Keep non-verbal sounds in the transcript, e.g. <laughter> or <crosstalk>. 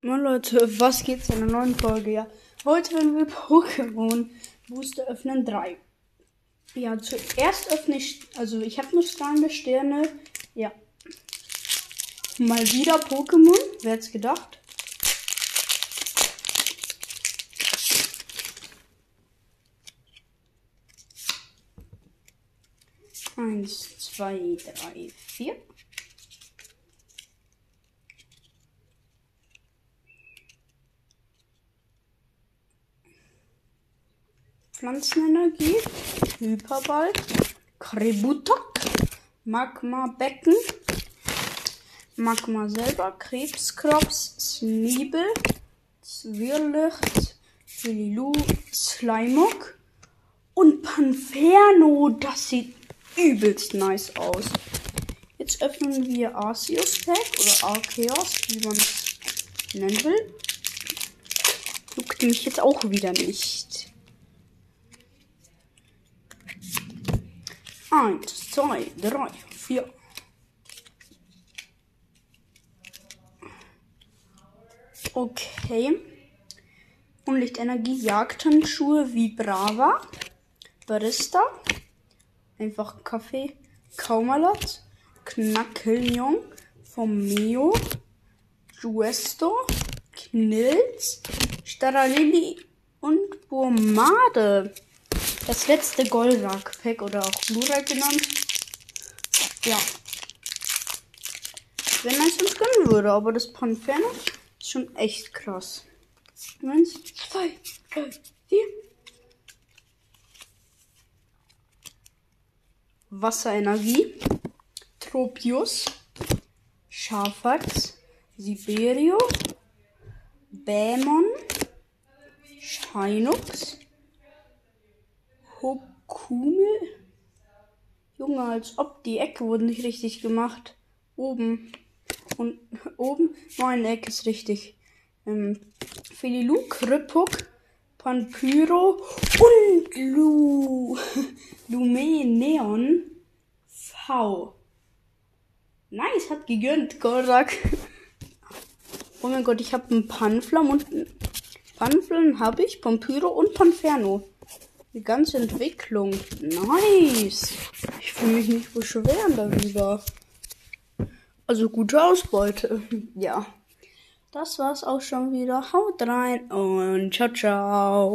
Moin Leute, was geht's in einer neuen Folge? Ja, heute werden wir Pokémon Booster öffnen 3. Ja, zuerst öffne ich, also ich habe nur strahlende Sterne. Ja. Mal wieder Pokémon, wer hätte gedacht? Eins, zwei, drei, vier. Pflanzenenergie, Hyperball, Krebutak, Magma-Becken, Magma selber, Krebskrops, Sneebel, Zwirlicht, Lililu, Slimog und Panferno. Das sieht übelst nice aus. Jetzt öffnen wir Arceus Pack oder Arceus, wie man es nennen will. Juckt mich jetzt auch wieder nicht. Eins, zwei, drei, vier. Okay. Unlichtenergie, Jagdhandschuhe wie Brava. Barista. Einfach Kaffee. Kaumalat. Knackeljong. Vom Mio. Juesto. Knilz. Staralili und Burmade. Das letzte Goldrack-Pack oder auch Blu-ray genannt. Ja. Wenn es uns gönnen würde, aber das Panferno ist schon echt krass. Eins, zwei, drei, vier. Wasserenergie. Tropius. Schafax. Siberio. Bämon. Shinux. Hokume? Junge, als ob die Ecke wurde nicht richtig gemacht. Oben. Und <laughs> oben, meine Ecke ist richtig. Ähm, Felilu, Kripuk, Panpyro und Lu. <laughs> Lume Neon V. Nice, hat gegönnt, Gorak. <laughs> Oh mein Gott, ich habe einen Panflam und Panflam habe ich, Pampyro und Panferno. Die ganze Entwicklung. Nice. Ich fühle mich nicht beschweren darüber. Also gute Ausbeute. Ja. Das war's auch schon wieder. Haut rein und ciao, ciao.